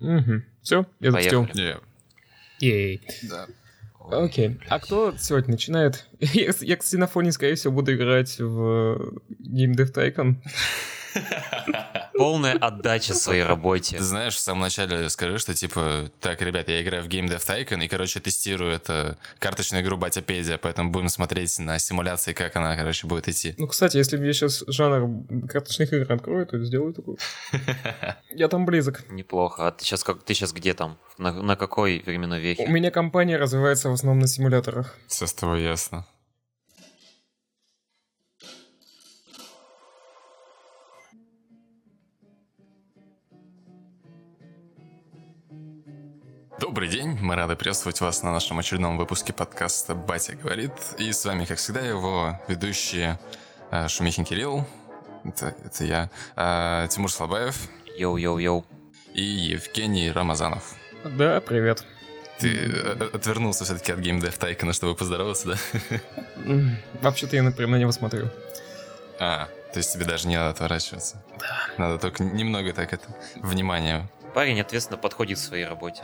Угу. Все, я запустил. Ей. да. Окей. А кто сегодня начинает? Я, я, кстати, на фоне, скорее всего, буду играть в Game Dev Tycoon. Полная отдача своей работе. Ты знаешь, в самом начале скажи, что типа, так, ребят, я играю в Game Dev Tycoon, и, короче, тестирую это карточную игру Батяпедия, поэтому будем смотреть на симуляции, как она, короче, будет идти. Ну, кстати, если мне сейчас жанр карточных игр открою, то сделаю такую. Я там близок. Неплохо. А ты сейчас как ты сейчас где там? На, на какой временной У вехе? меня компания развивается в основном на симуляторах. Все с тобой ясно. Добрый день, мы рады приветствовать вас на нашем очередном выпуске подкаста «Батя говорит». И с вами, как всегда, его ведущие э, Шумихин Кирилл, это, это я, э, Тимур Слабаев Йоу-йоу-йоу. и Евгений Рамазанов. Да, привет. Ты э, отвернулся все-таки от Dev Tycoon, чтобы поздороваться, да? Вообще-то я, например, на него смотрю. А, то есть тебе даже не надо отворачиваться. Да. Надо только немного так это, внимание. Парень ответственно подходит к своей работе.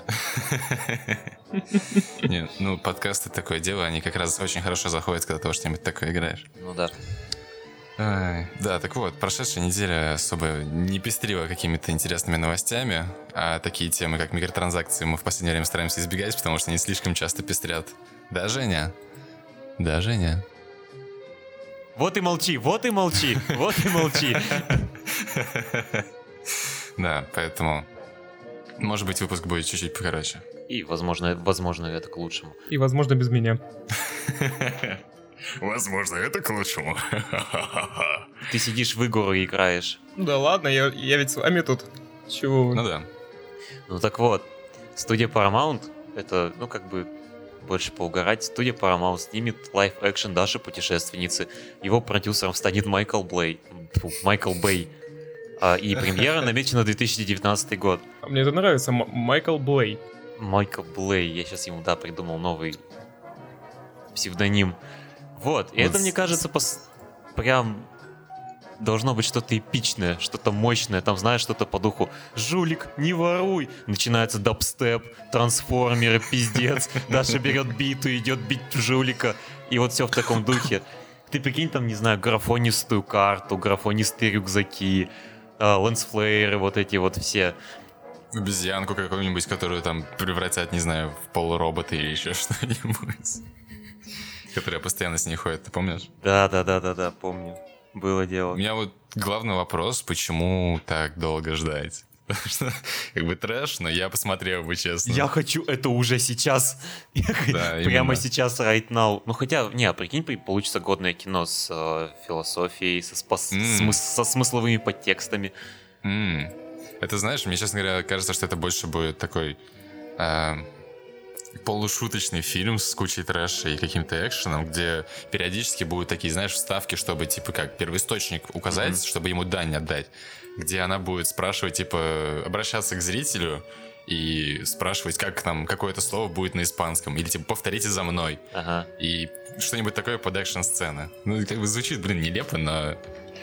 Не, ну, подкасты такое дело, они как раз очень хорошо заходят, когда ты во что-нибудь такое играешь. Ну да. Ай, Да, так вот, прошедшая неделя особо не пестрила какими-то интересными новостями, а такие темы, как микротранзакции, мы в последнее время стараемся избегать, потому что они слишком часто пестрят. Да, Женя? Да, Женя? Вот и молчи, вот и молчи, вот и молчи. Да, поэтому, может быть, выпуск будет чуть-чуть покороче. И, возможно, возможно, это к лучшему. И, возможно, без меня. Возможно, это к лучшему. Ты сидишь в игру и играешь. Да ладно, я, я ведь с вами тут. Чего Ну вы? да. Ну так вот, студия Paramount, это, ну как бы, больше поугарать, студия Paramount снимет лайв-экшен Даши Путешественницы. Его продюсером станет Майкл Блей. Фу, Майкл Бэй. А, и премьера намечена на 2019 год. Мне это нравится. М- Майкл Блей. Майкл Блей, я сейчас ему, да, придумал новый псевдоним. Вот, и Вот это, мне кажется, пос- прям должно быть что-то эпичное, что-то мощное, там, знаешь, что-то по духу «Жулик, не воруй!» Начинается дабстеп, трансформеры, пиздец, Даша берет биту, идет бить жулика, и вот все в таком духе. Ты прикинь, там, не знаю, графонистую карту, графонистые рюкзаки, лэнсфлееры, вот эти вот все. Обезьянку какую-нибудь, которую там превратят, не знаю, в полуробота или еще что-нибудь. Которая постоянно с ней ходит, ты помнишь? Да-да-да-да-да, помню. Было У дело. меня вот главный вопрос, почему так долго ждать? Как бы трэш, но я посмотрел бы, честно. Я хочу это уже сейчас. Да, Прямо именно. сейчас, right now. Ну хотя, не, а прикинь, при- получится годное кино с э, философией, со, спас- М. смыс- со смысловыми подтекстами. Это, знаешь, мне, честно говоря, кажется, что это больше будет такой а, полушуточный фильм с кучей трэша и каким-то экшеном, где периодически будут такие, знаешь, вставки, чтобы, типа, как первоисточник указать, чтобы ему дань отдать, где она будет спрашивать, типа, обращаться к зрителю и спрашивать, как там какое-то слово будет на испанском, или, типа, повторите за мной, Ага. и что-нибудь такое под экшн-сцены. Ну, как бы звучит, блин, нелепо, но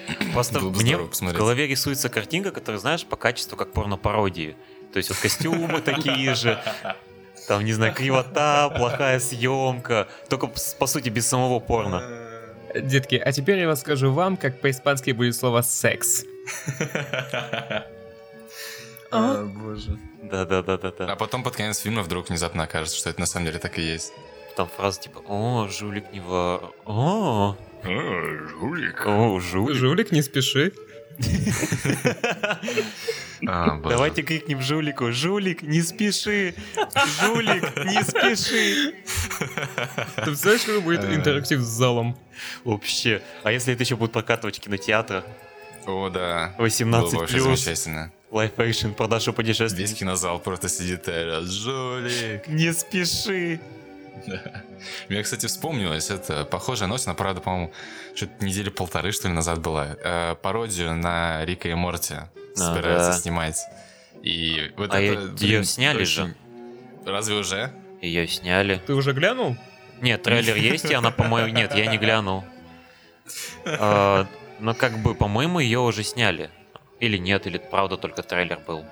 Просто Было бы мне здорово в посмотреть. голове рисуется картинка, которая, знаешь, по качеству как порно-пародии. То есть вот костюмы такие же, там, не знаю, кривота, плохая съемка, только, по сути, без самого порно. Детки, а теперь я расскажу вам, как по-испански будет слово «секс». А? боже. Да-да-да-да-да. А потом под конец фильма вдруг внезапно окажется, что это на самом деле так и есть. Там фраза типа «О, жулик не вор... О, жулик. о, жулик». Жулик, не спеши. А. Давайте крикнем жулику «Жулик, не спеши! Жулик, не спеши!» Ты представляешь, какой будет Э. интерактив с залом? Вообще. А если это еще будут прокатывать в кинотеатрах? О, да. 18 Было плюс, замечательно. лайф экшн, продажу Весь путешествий. кинозал просто сидит и орёт, жулик. Не спеши! Мне, кстати, вспомнилось, это похожая новость, она, правда, по-моему, что-то недели полторы, что ли, назад была. Э, пародию на Рика и Морти собираются да. снимать. И вот А это, её блин, сняли же. очень- Разве уже? Ее сняли. Ты уже глянул? Нет, трейлер есть, и она, по-моему... Нет, я не глянул. Но как бы, по-моему, ее уже сняли. Или нет, или правда только трейлер был.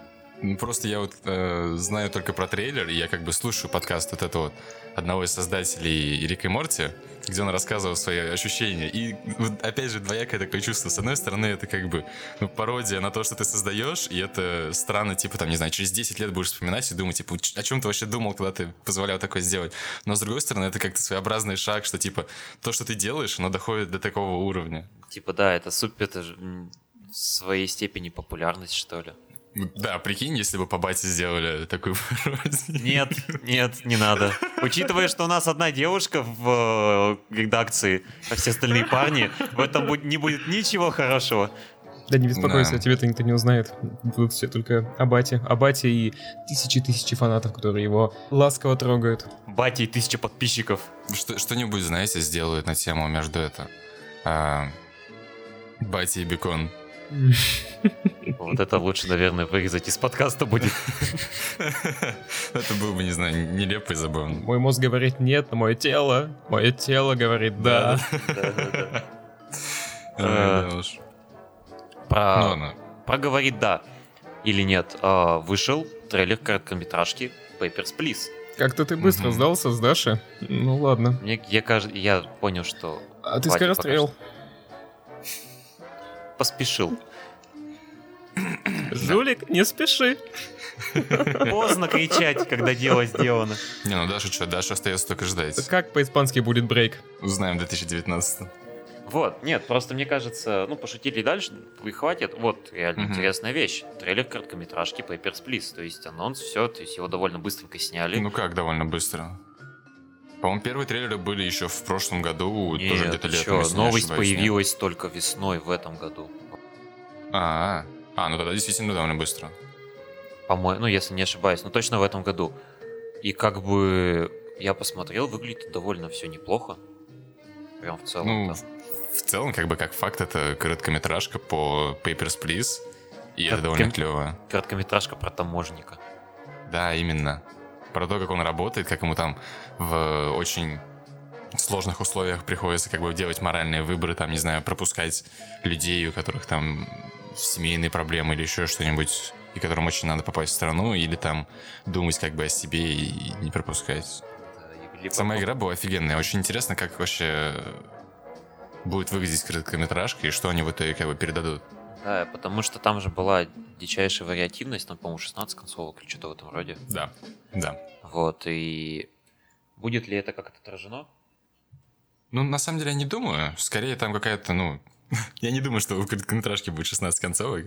Просто я вот э, знаю только про трейлер, и я как бы слушаю подкаст вот этого одного из создателей Рика и Морти, где он рассказывал свои ощущения. И вот, опять же, двоякое такое чувство. С одной стороны, это как бы ну, пародия на то, что ты создаешь, и это странно, типа, там, не знаю, через 10 лет будешь вспоминать и думать, типа, о чем ты вообще думал, когда ты позволял такое сделать. Но с другой стороны, это как-то своеобразный шаг, что, типа, то, что ты делаешь, оно доходит до такого уровня. Типа, да, это супер, это же в своей степени популярность, что ли. Да, прикинь, если бы по бате сделали такую пародию. Нет, нет, не надо. Учитывая, что у нас одна девушка в э, редакции, а все остальные парни, в этом не будет ничего хорошего. Да не беспокойся, да. тебя-то никто не узнает. Будут все только о Бате. О Бате и тысячи-тысячи фанатов, которые его ласково трогают. Бате и тысячи подписчиков. Что, что-нибудь, знаете, сделают на тему между это. А, Бати и Бекон. Вот это лучше, наверное, вырезать из подкаста будет. Это было бы, не знаю, нелепо и забавно. Мой мозг говорит нет, но мое тело, мое тело говорит да. Э, про... Про говорит да или нет. А, вышел трейлер короткометражки Papers, Please. Как-то ты быстро сдался с Даши. Ну ладно. Мне, я, я понял, что... А ты скорострел поспешил. Жулик, не спеши. Поздно кричать, когда дело сделано. Не, ну Даша что, Даша остается только ждать. Как по-испански будет брейк? Узнаем в 2019 вот, нет, просто мне кажется, ну, пошутили и дальше, и хватит. Вот, реально mm-hmm. интересная вещь. Трейлер короткометражки Papers, Please. То есть анонс, все, то есть его довольно быстренько сняли. Ну как довольно быстро? По-моему, первые трейлеры были еще в прошлом году, Нет, тоже где-то летом. Что, новость ошибаюсь, появилась нет? только весной в этом году. А, а, ну тогда действительно довольно быстро. По-моему, ну если не ошибаюсь, ну точно в этом году. И как бы я посмотрел, выглядит довольно все неплохо. Прям в целом. Ну, в целом, как бы как факт, это короткометражка по Papers, Please. И Коротко... это довольно клево. Короткометражка про таможника. Да, именно про то, как он работает, как ему там в очень сложных условиях приходится как бы делать моральные выборы, там, не знаю, пропускать людей, у которых там семейные проблемы или еще что-нибудь, и которым очень надо попасть в страну, или там думать как бы о себе и не пропускать. Сама игра была офигенная. Очень интересно, как вообще будет выглядеть короткометражка и что они в итоге как бы передадут. Да, потому что там же была дичайшая вариативность, там, по-моему, 16 концовок или что-то в этом роде. Да, да. Вот, и будет ли это как-то отражено? Ну, на самом деле, я не думаю. Скорее, там какая-то, ну... я не думаю, что в короткометражке будет 16 концовок.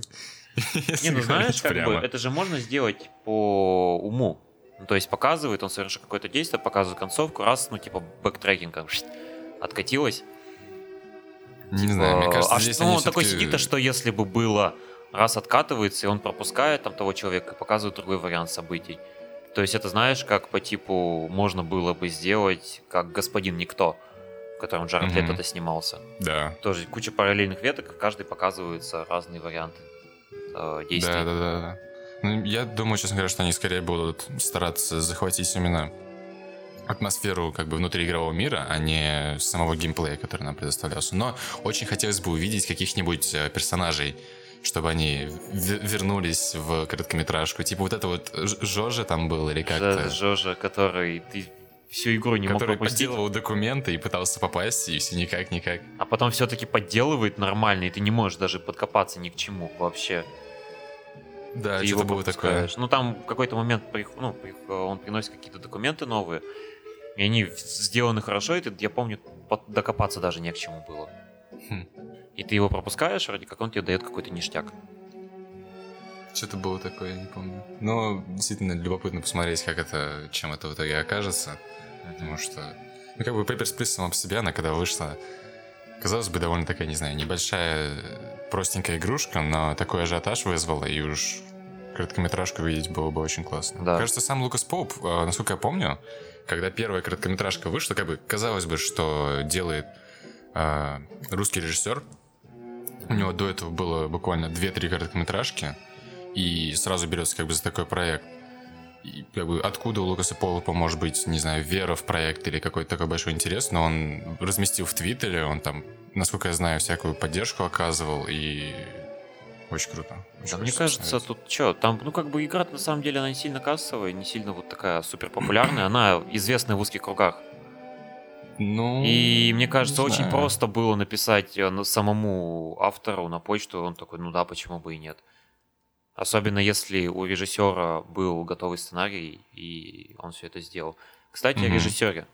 Не, ну знаешь, как бы, это же можно сделать по уму. Ну, то есть показывает, он совершил какое-то действие, показывает концовку, раз, ну, типа, backtracking откатилось, не типа, знаю, мне кажется, а здесь что, ну, он такой сидит, а что если бы было раз откатывается, и он пропускает там того человека, показывает другой вариант событий. То есть это, знаешь, как по типу можно было бы сделать, как «Господин Никто», в котором Джаред mm-hmm. Лето снимался. Да. Тоже куча параллельных веток, каждый показываются разные варианты э, действий. Да, да, да, да. Ну, я думаю, честно говоря, что они скорее будут стараться захватить именно атмосферу как бы внутри игрового мира, а не самого геймплея, который нам предоставлялся. Но очень хотелось бы увидеть каких-нибудь э, персонажей, чтобы они вернулись в короткометражку. Типа вот это вот Жожа там был или как-то. Жожа, который ты всю игру не который мог пропустить. подделывал документы и пытался попасть, и все никак, никак. А потом все-таки подделывает нормально, и ты не можешь даже подкопаться ни к чему вообще. Да, ты что его было такое. Ну, там в какой-то момент ну, он приносит какие-то документы новые, и они сделаны хорошо, и ты, я помню, докопаться даже не к чему было. Хм. И ты его пропускаешь, вроде как он тебе дает какой-то ништяк. Что-то было такое, я не помню. Но действительно любопытно посмотреть, как это, чем это в итоге окажется. Потому что, ну, как бы Papers, Please сама по себе, она когда вышла, казалось бы, довольно такая, не знаю, небольшая, простенькая игрушка, но такой ажиотаж вызвала, и уж короткометражку видеть было бы очень классно. Да. Кажется, сам Лукас Поуп, э, насколько я помню, когда первая короткометражка вышла, как бы казалось бы, что делает э, русский режиссер. У него до этого было буквально 2-3 короткометражки, и сразу берется как бы за такой проект. И, как бы, откуда у Лукаса Полупа может быть, не знаю, вера в проект или какой-то такой большой интерес, но он разместил в Твиттере, он там, насколько я знаю, всякую поддержку оказывал, и Очень круто. Очень Да, мне кажется, посмотреть. тут что, там, ну, как бы игра на самом деле, она не сильно кассовая, не сильно вот такая супер популярная, она известная в узких кругах. Ну, И мне кажется, очень знаю. просто было написать э, самому автору на почту, он такой, ну да, почему бы и нет. Особенно если у режиссера был готовый сценарий, и он все это сделал. Кстати, о Мгм. режиссере,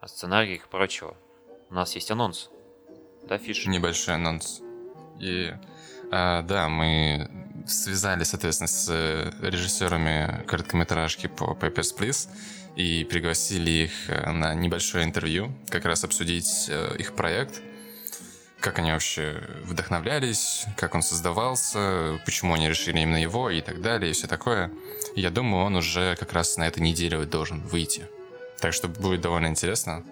о сценариях и прочего. У нас есть анонс. Да, Фиш? Небольшой анонс. И, а, да, мы связались, соответственно, с э, режиссерами короткометражки по Papers, Please и пригласили их э, на небольшое интервью, как раз обсудить э, их проект, как они вообще вдохновлялись, как он создавался, почему они решили именно его и так далее, и все такое. Я думаю, он уже как раз на этой неделе должен выйти. Так что будет довольно интересно.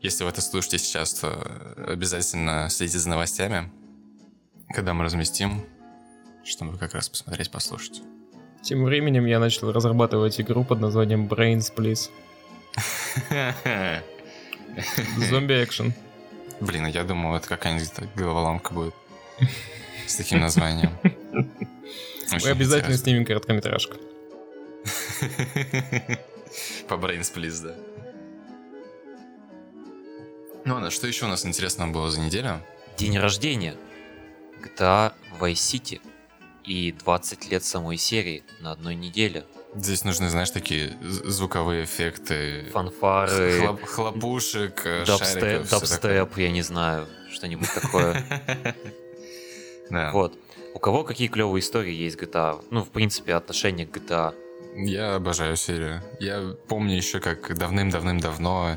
Если вы это слушаете сейчас, то обязательно следите за новостями, когда мы разместим, чтобы как раз посмотреть, послушать. Тем временем я начал разрабатывать игру под названием Brains Please. Зомби экшен. Блин, а я думал, это какая-нибудь головоломка будет с таким названием. Мы обязательно снимем короткометражку. По Brains Please, да. Ну ладно, что еще у нас интересного было за неделю? День рождения. GTA Vice City. И 20 лет самой серии на одной неделе. Здесь нужны, знаешь, такие звуковые эффекты. Фанфары, хлоп- хлопушек, э, дабстеп, шариков, дабстеп, я не знаю, что-нибудь такое. такое. Да. Вот. У кого какие клевые истории есть GTA? Ну, в принципе, отношение к GTA. Я обожаю серию. Я помню еще, как давным-давным-давно,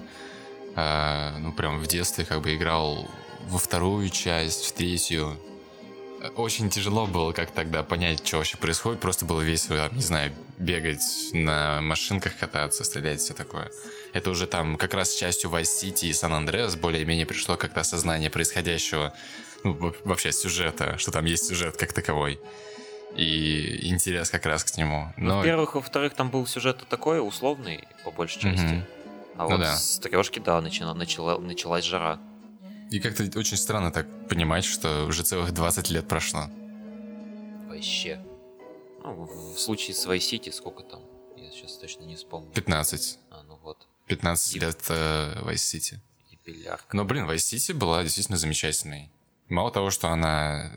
э, ну прям в детстве, как бы играл во вторую часть, в третью. Очень тяжело было как тогда понять, что вообще происходит. Просто было весело, не знаю, бегать на машинках, кататься, стрелять, все такое. Это уже там как раз с частью Vice City и Andreas более-менее пришло как-то осознание происходящего, ну, во- вообще сюжета, что там есть сюжет как таковой. И интерес как раз к нему. Ну, Но во-первых, во-вторых, там был сюжет такой условный, по большей части. Мгм. А Ну вот да. с трешки, да, начала, начала, началась жара. И как-то очень странно так понимать, что уже целых 20 лет прошло. Вообще. Ну, в случае с Vice City сколько там? Я сейчас точно не вспомню. 15. А, ну вот. 15 И- лет э, Vice City. И. Но, блин, Vice City была действительно замечательной. Мало того, что она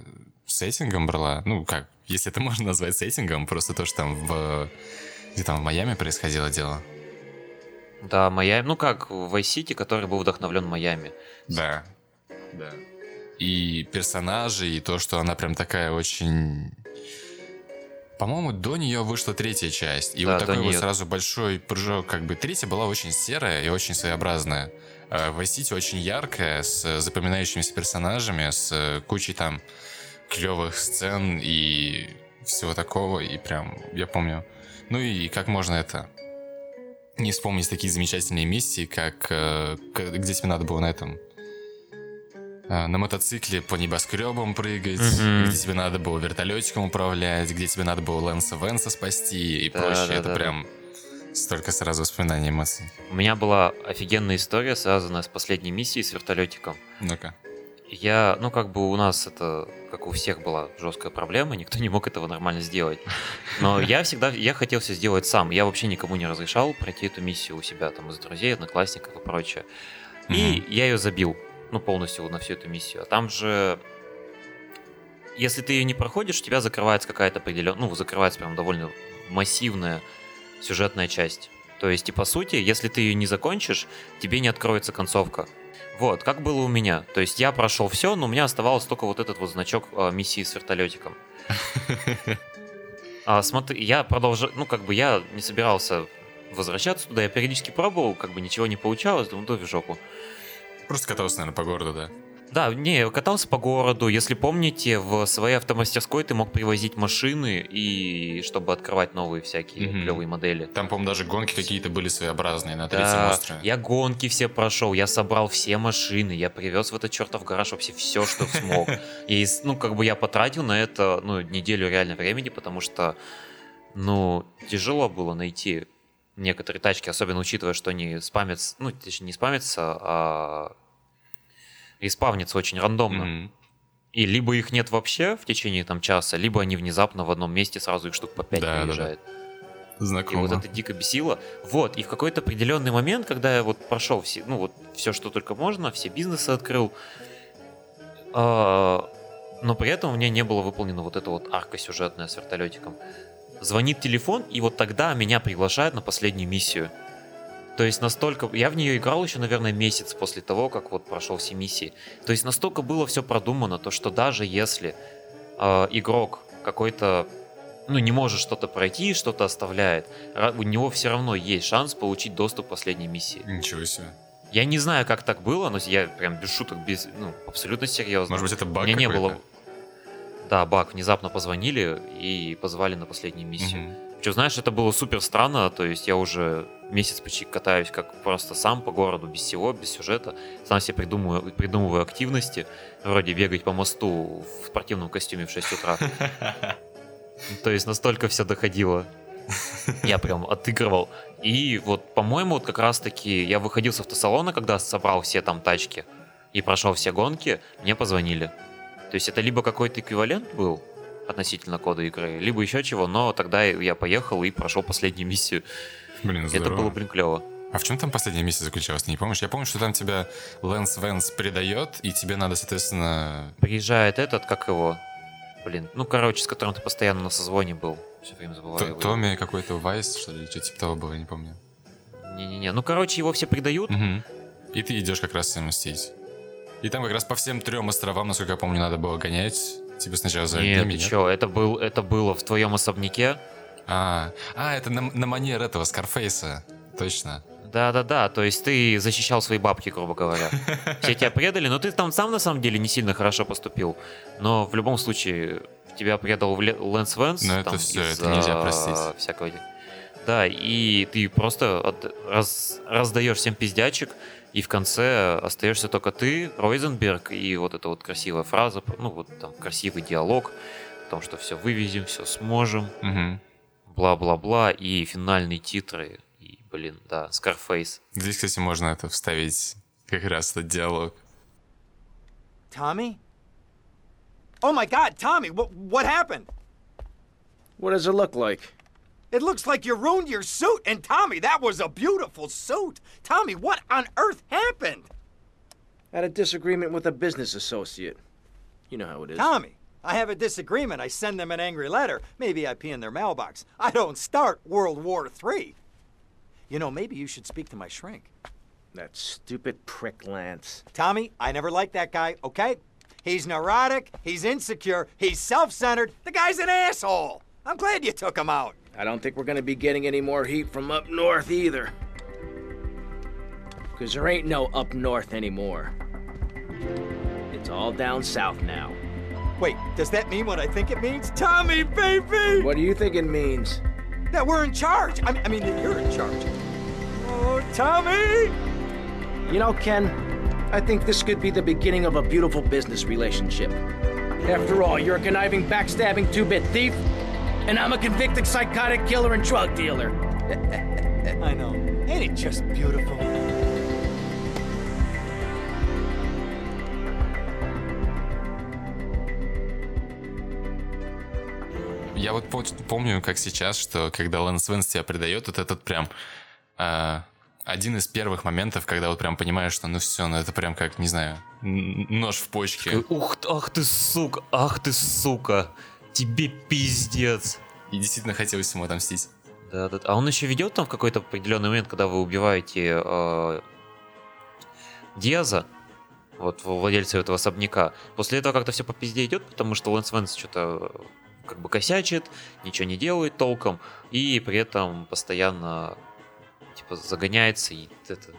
сеттингом брала, ну, как, если это можно назвать сеттингом, просто то, что там в... Где там в Майами происходило дело. Да, Майами. Ну как, Vice City, который был вдохновлен Майами. Да. Да. И персонажи, и то, что она прям такая очень... По-моему, до нее вышла третья часть. И Да, вот такой вот неё. сразу большой прыжок. Как бы третья была очень серая и очень своеобразная. А Vice City очень яркая, с запоминающимися персонажами, с кучей там клевых сцен и всего такого. И прям, я помню. Ну и как можно это не вспомнить такие замечательные миссии, как э, где тебе надо было на этом на мотоцикле по небоскребам прыгать, Мгм. где тебе надо было вертолетиком управлять, где тебе надо было Лэнса Венса спасти и Да, прочее. да, Это да, да. прям столько сразу воспоминаний эмоций. У меня была офигенная история, связанная с последней миссией с вертолетиком. Ну-ка. Я, ну как бы у нас это, как у всех была жесткая проблема, никто не мог этого нормально сделать. Но я всегда, я хотел все сделать сам. Я вообще никому не разрешал пройти эту миссию у себя, там, из друзей, одноклассников и прочее. И я ее забил, ну, полностью на всю эту миссию. А там же, если ты ее не проходишь, у тебя закрывается какая-то определенная, ну, закрывается прям довольно массивная сюжетная часть. То есть, и по сути, если ты ее не закончишь, тебе не откроется концовка. Вот, как было у меня. То есть я прошел все, но у меня оставалось только вот этот вот значок а, миссии с вертолетиком. А, смотри, я продолжал, ну как бы я не собирался возвращаться туда, я периодически пробовал, как бы ничего не получалось, думаю, да в жопу. Просто катался, наверное, по городу, да? Да, не, катался по городу. Если помните, в своей автомастерской ты мог привозить машины и чтобы открывать новые всякие Мгм. клевые модели. Там, по-моему, даже гонки какие-то были своеобразные на третьем Да, острове. я гонки все прошел, я собрал все машины, я привез в этот чертов гараж вообще все, что смог. И, ну, как бы я потратил на это, ну, неделю реально времени, потому что, ну, тяжело было найти некоторые тачки, особенно учитывая, что они спамятся, ну, точнее, не спамятся, а респавнятся очень рандомно. Мгм. И либо их нет вообще в течение там часа, либо они внезапно в одном месте сразу их штук по 5 Да, да, да. приезжает. И Знакомо. вот это дико бесило. Вот, и в какой-то определенный момент, когда я вот прошел все, ну вот все, что только можно, все бизнесы открыл, а, но при этом у меня не было выполнена вот эта вот арка сюжетная с вертолетиком. Звонит телефон, и вот тогда меня приглашают на последнюю миссию. То есть настолько... Я в нее играл еще, наверное, месяц после того, как вот прошел все миссии. То есть настолько было все продумано, то что даже если э, игрок какой-то ну, не может что-то пройти, что-то оставляет, у него все равно есть шанс получить доступ к последней миссии. Ничего себе. Я не знаю, как так было, но я прям без шуток, без, ну, абсолютно серьезно. Может быть, это баг меня не было... Да, баг. Внезапно позвонили и позвали на последнюю миссию. Мгм. Причем, знаешь, это было супер странно, то есть я уже месяц почти катаюсь как просто сам по городу, без всего, без сюжета. Сам себе придумываю, придумываю активности, вроде бегать по мосту в спортивном костюме в 6 утра. То есть настолько все доходило. Я прям отыгрывал. И вот, по-моему, вот как раз-таки я выходил с автосалона, когда собрал все там тачки и прошел все гонки, мне позвонили. То есть это либо какой-то эквивалент был относительно кода игры, либо еще чего, но тогда я поехал и прошел последнюю миссию. Блин, здорово. Это было, блин, клево. А в чем там последняя миссия заключалась, ты не помнишь? Я помню, что там тебя Лэнс Венс предает, и тебе надо, соответственно... Приезжает этот, как его, блин, ну, короче, с которым ты постоянно на созвоне был. Все время забываю Т- его. Томми какой-то Вайс, что ли, что-то типа того было, я не помню. Не-не-не, ну, короче, его все предают, Мгм. И ты идешь как раз с ним мстить. И там как раз по всем трем островам, насколько я помню, надо было гонять. Тебе сначала за Нет, одними, ты чё, это, был, это было в твоем особняке. А, а, это на, на манер этого, Скарфейса. Точно. Да-да-да, то есть ты защищал свои бабки, грубо говоря. Все тебя предали, но ты там сам на самом деле не сильно хорошо поступил. Но в любом случае тебя предал Лэнс Венс. Но это всё, это нельзя простить. Всякого... Да, и ты просто от- раз- раздаешь всем пиздячек, и в конце остаешься только ты, Ройзенберг, и вот эта вот красивая фраза, ну вот там красивый диалог, о том, что все вывезем, все сможем, бла-бла-бла, и финальные титры, и, блин, да, Scarface. Здесь, кстати, можно это вставить как раз этот диалог. Tommy? Oh my god, Tommy, what, what happened? What does it look like? It looks like you ruined your suit. And Tommy, that was a beautiful suit. Tommy, what on earth happened? Had a disagreement with a business associate. You know how it is. Tommy, I have a disagreement. I send them an angry letter. Maybe I pee in their mailbox. I don't start World War III. You know, maybe you should speak to my shrink. That stupid prick Lance. Tommy, I never liked that guy, okay? He's neurotic, he's insecure, he's self centered. The guy's an asshole. I'm glad you took him out. I don't think we're gonna be getting any more heat from up north either. Because there ain't no up north anymore. It's all down south now. Wait, does that mean what I think it means? Tommy, baby! What do you think it means? That we're in charge. I mean, I mean that you're in charge. Oh, Tommy! You know, Ken, I think this could be the beginning of a beautiful business relationship. After all, you're a conniving, backstabbing two bit thief, and I'm a convicted psychotic killer and drug dealer. I know. Ain't it just beautiful? Я вот по- помню, как сейчас, что когда Лэнс Венс тебя предает, вот этот прям а, один из первых моментов, когда вот прям понимаешь, что ну все, ну это прям как, не знаю, нож в почке. Ух, ах ты сука, ах ты сука, тебе пиздец. И действительно хотелось ему отомстить. Да, да. А он еще ведет там в какой-то определенный момент, когда вы убиваете э, Диаза, вот владельца этого особняка. После этого как-то все по пизде идет, потому что Лэнс Венс что-то э, как бы косячит, ничего не делает толком, и при этом постоянно типа загоняется и это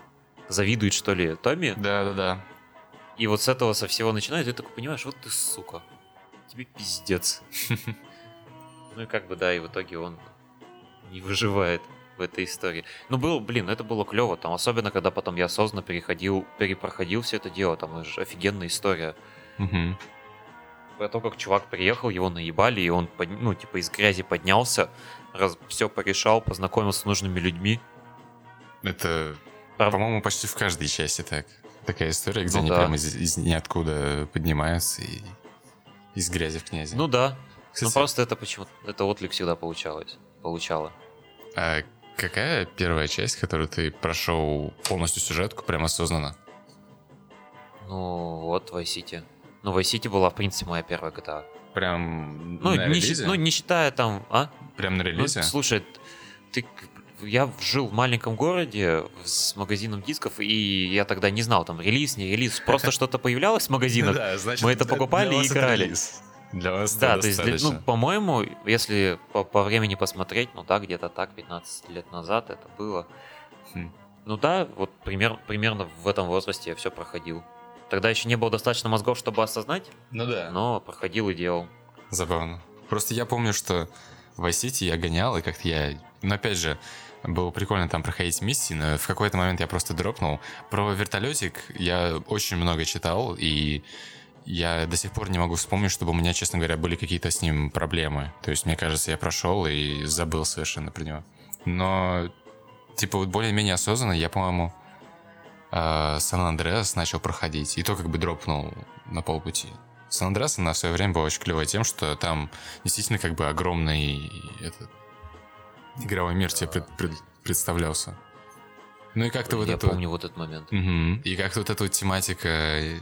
завидует, что ли, Томми. Да-да-да. И вот с этого со всего начинает, и ты такой понимаешь, вот ты сука, тебе пиздец. Ну и как бы да, и в итоге он не выживает в этой истории. Ну был, блин, это было клево, там, особенно когда потом я осознанно переходил, перепроходил все это дело, там это же офигенная история. Мгм. Про то, как чувак приехал, его наебали, и он, ну, типа, из грязи поднялся, раз, все порешал, познакомился с нужными людьми. Это, Прав- по-моему, почти в каждой части так. Такая история, где Ну они да. прям из, из ниоткуда поднимаются и из грязи в князи. Ну да. Кстати, Ну просто это почему-то, это отлик всегда получалось. Получало. а какая первая часть, которую ты прошел полностью сюжетку, прям осознанно? Ну вот, Vice City. Ну, Vice City была, в принципе, моя первая GTA. Прям Ну, на не, релизе? ну, не считая там, а? Прям на Ну, релизе? слушай, ты, я жил в маленьком городе с магазином дисков, и я тогда не знал, там, релиз, не релиз, просто что-то появлялось в магазинах. Да, значит, мы это покупали и играли. Для вас Да, то есть, для- ну, по-моему, если по, по времени посмотреть, ну да, где-то так, 15 лет назад это было. Хм. Ну да, вот пример, примерно в этом возрасте я все проходил. Тогда еще не было достаточно мозгов, чтобы осознать, Ну да. но проходил и делал. Забавно. Просто я помню, что в Vice City я гонял, и как-то я... Ну, опять же, было прикольно там проходить миссии, но в какой-то момент я просто дропнул. Про вертолетик я очень много читал, и я до сих пор не могу вспомнить, чтобы у меня, честно говоря, были какие-то с ним проблемы. То есть, мне кажется, я прошел и забыл совершенно про него. Но, типа, вот более-менее осознанно я, по-моему, э, Сан-Андреас начал проходить, и то как бы дропнул на полпути. Сан-Андреас на свое время был очень клевой тем, что там действительно как бы огромный этот, игровой мир тебе пред- пред- представлялся. Ну и как-то вот я это... вот- помню вот этот момент. Мгм. И как-то вот эта вот тематика э,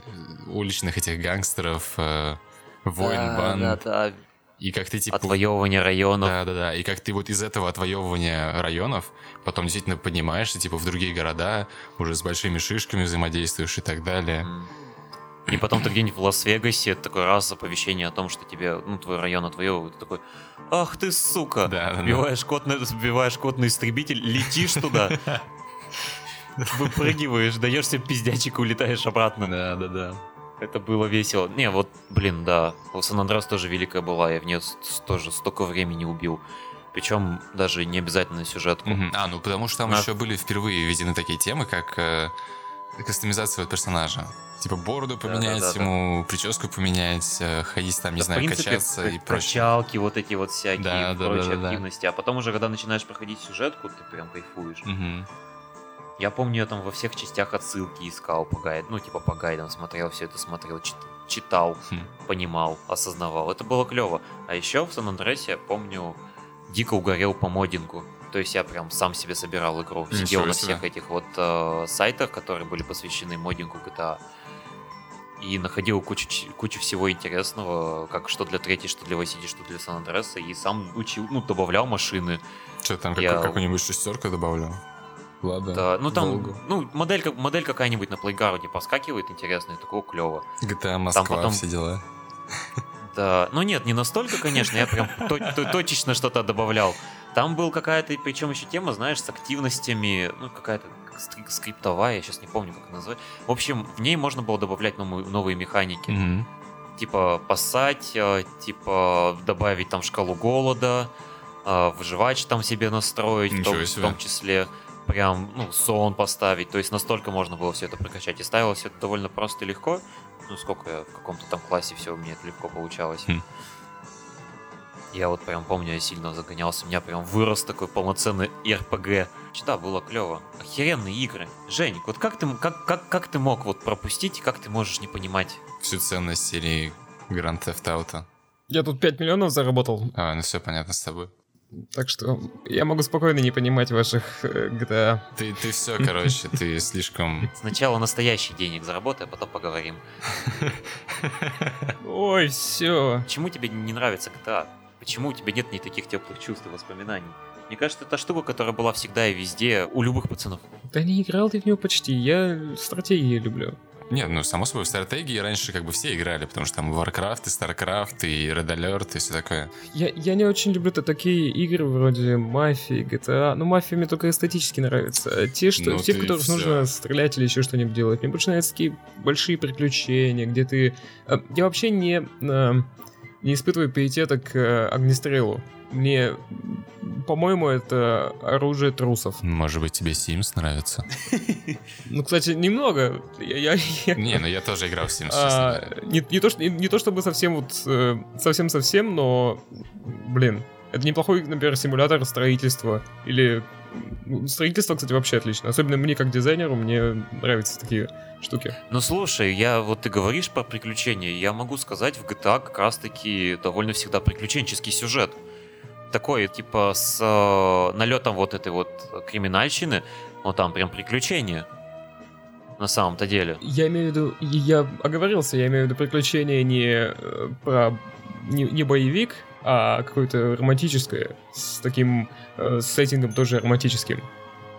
уличных этих гангстеров, э, войн, Да, банд, да, да. и как ты типа... Отвоевывание районов. Да, да, да. И как ты вот из этого отвоевывания районов потом действительно поднимаешься, типа, в другие города, уже с большими шишками взаимодействуешь и так далее. М. И потом ты где-нибудь в Лас-Вегасе, такой раз оповещение о том, что тебе, ну, твой район отвоевывают, ты такой, ах ты сука, Да, да, да. сбиваешь код на, сбиваешь код на истребитель, летишь туда, выпрыгиваешь, даешь себе пиздячик и улетаешь обратно. Да, да, да. Это было весело. Не, вот, блин, да, сан Андреас тоже великая была, я в нее тоже столько времени убил. Причем даже не обязательно сюжетку. А, ну потому что там еще были впервые введены такие темы, как э, кастомизация персонажа. Типа бороду поменять, да, да. ему прическу поменять, э, ходить там, не Да, знаю, принципе, качаться и прочее. качалки, вот эти вот всякие Да, да, прочие да, да, да. активности. А потом уже, когда начинаешь проходить сюжетку, ты прям кайфуешь. Мгм. Я помню, я там во всех частях отсылки искал по гайдам, ну, типа по гайдам смотрел, все это смотрел, чит- читал, Хм. понимал, осознавал. Это было клево. А еще в Сан-Андреасе, помню, дико угорел по моддингу. То есть я прям сам себе собирал игру. Ничего Сидел на всех этих вот э, сайтах, которые были посвящены моддингу GTA. И находил кучу, кучу всего интересного, как что для третьей, что для City, что для Сан Андреаса. И сам учил, ну, добавлял машины. Что там, Я- какую- какую-нибудь шестерку добавлю? Ладно. Да, ну там, Волгу. ну, модель, модель какая-нибудь на плейгарде поскакивает интересная, такого клево. GTA Москва, потом- все дела. Да, ну нет, не настолько, конечно, я прям то- то- точечно что-то добавлял. Там был какая-то, причем еще тема, знаешь, с активностями, ну какая-то скри- скриптовая, я сейчас не помню, как назвать. В общем, в ней можно было добавлять новые, новые механики. Мгм. Типа поссать, э, типа добавить там шкалу голода, э, выживач там себе настроить, в том, в себе. том числе прям, ну, сон поставить. То есть настолько можно было все это прокачать. И ставилось это довольно просто и легко. Ну, сколько я в каком-то там классе все у меня это легко получалось. Хм. Я вот прям помню, я сильно загонялся. У меня прям вырос такой полноценный РПГ. Да, было клево. Охеренные игры. Женик, вот как ты, как, как, как ты мог вот пропустить, и как ты можешь не понимать? Всю ценность серии Grand Theft Auto. Я тут 5 миллионов заработал, А, ну все понятно с тобой. так что я могу спокойно не понимать ваших э, GTA. Ты, ты все, короче, ты слишком... Сначала настоящий денег заработай, а потом поговорим. Ой, все. Почему тебе не нравится GTA? Почему у тебя нет ни таких теплых чувств и воспоминаний? Мне кажется, это штука, которая была всегда и везде у любых пацанов. Да не играл ты в него почти, я стратегии люблю. Нет, ну, само собой, в стратегии раньше как бы все играли, потому что там Warcraft, и StarCraft, и Red Alert, и все такое. Я, я не очень люблю -то такие игры вроде мафии, GTA. Ну, мафия мне только эстетически нравится. А Те, что, Ну, те в которых всё. нужно стрелять или еще что-нибудь делать. Мне больше нравятся такие большие приключения, где ты... э, Я вообще не, э, не испытываю пиетета к э, огнестрелу. Мне, по-моему, это оружие трусов. Может быть, тебе Sims нравится? Ну, кстати, немного. Не, ну я тоже играл в Sims, честно А, не, то, не, не то чтобы совсем вот э, совсем-совсем, но блин, это неплохой, например, симулятор строительства или ну, строительство, кстати, вообще отлично. Особенно мне, как дизайнеру, мне нравятся такие штуки. Ну слушай, я вот ты говоришь про приключения, я могу сказать, в GTA как раз-таки довольно всегда приключенческий сюжет. Такой, типа, с э, налетом вот этой вот криминальщины, но там прям приключения. На самом-то деле. Я имею в виду, я оговорился, я имею в виду приключения не э, про не, не боевик, а какое-то романтическое, с таким э, сеттингом тоже романтическим.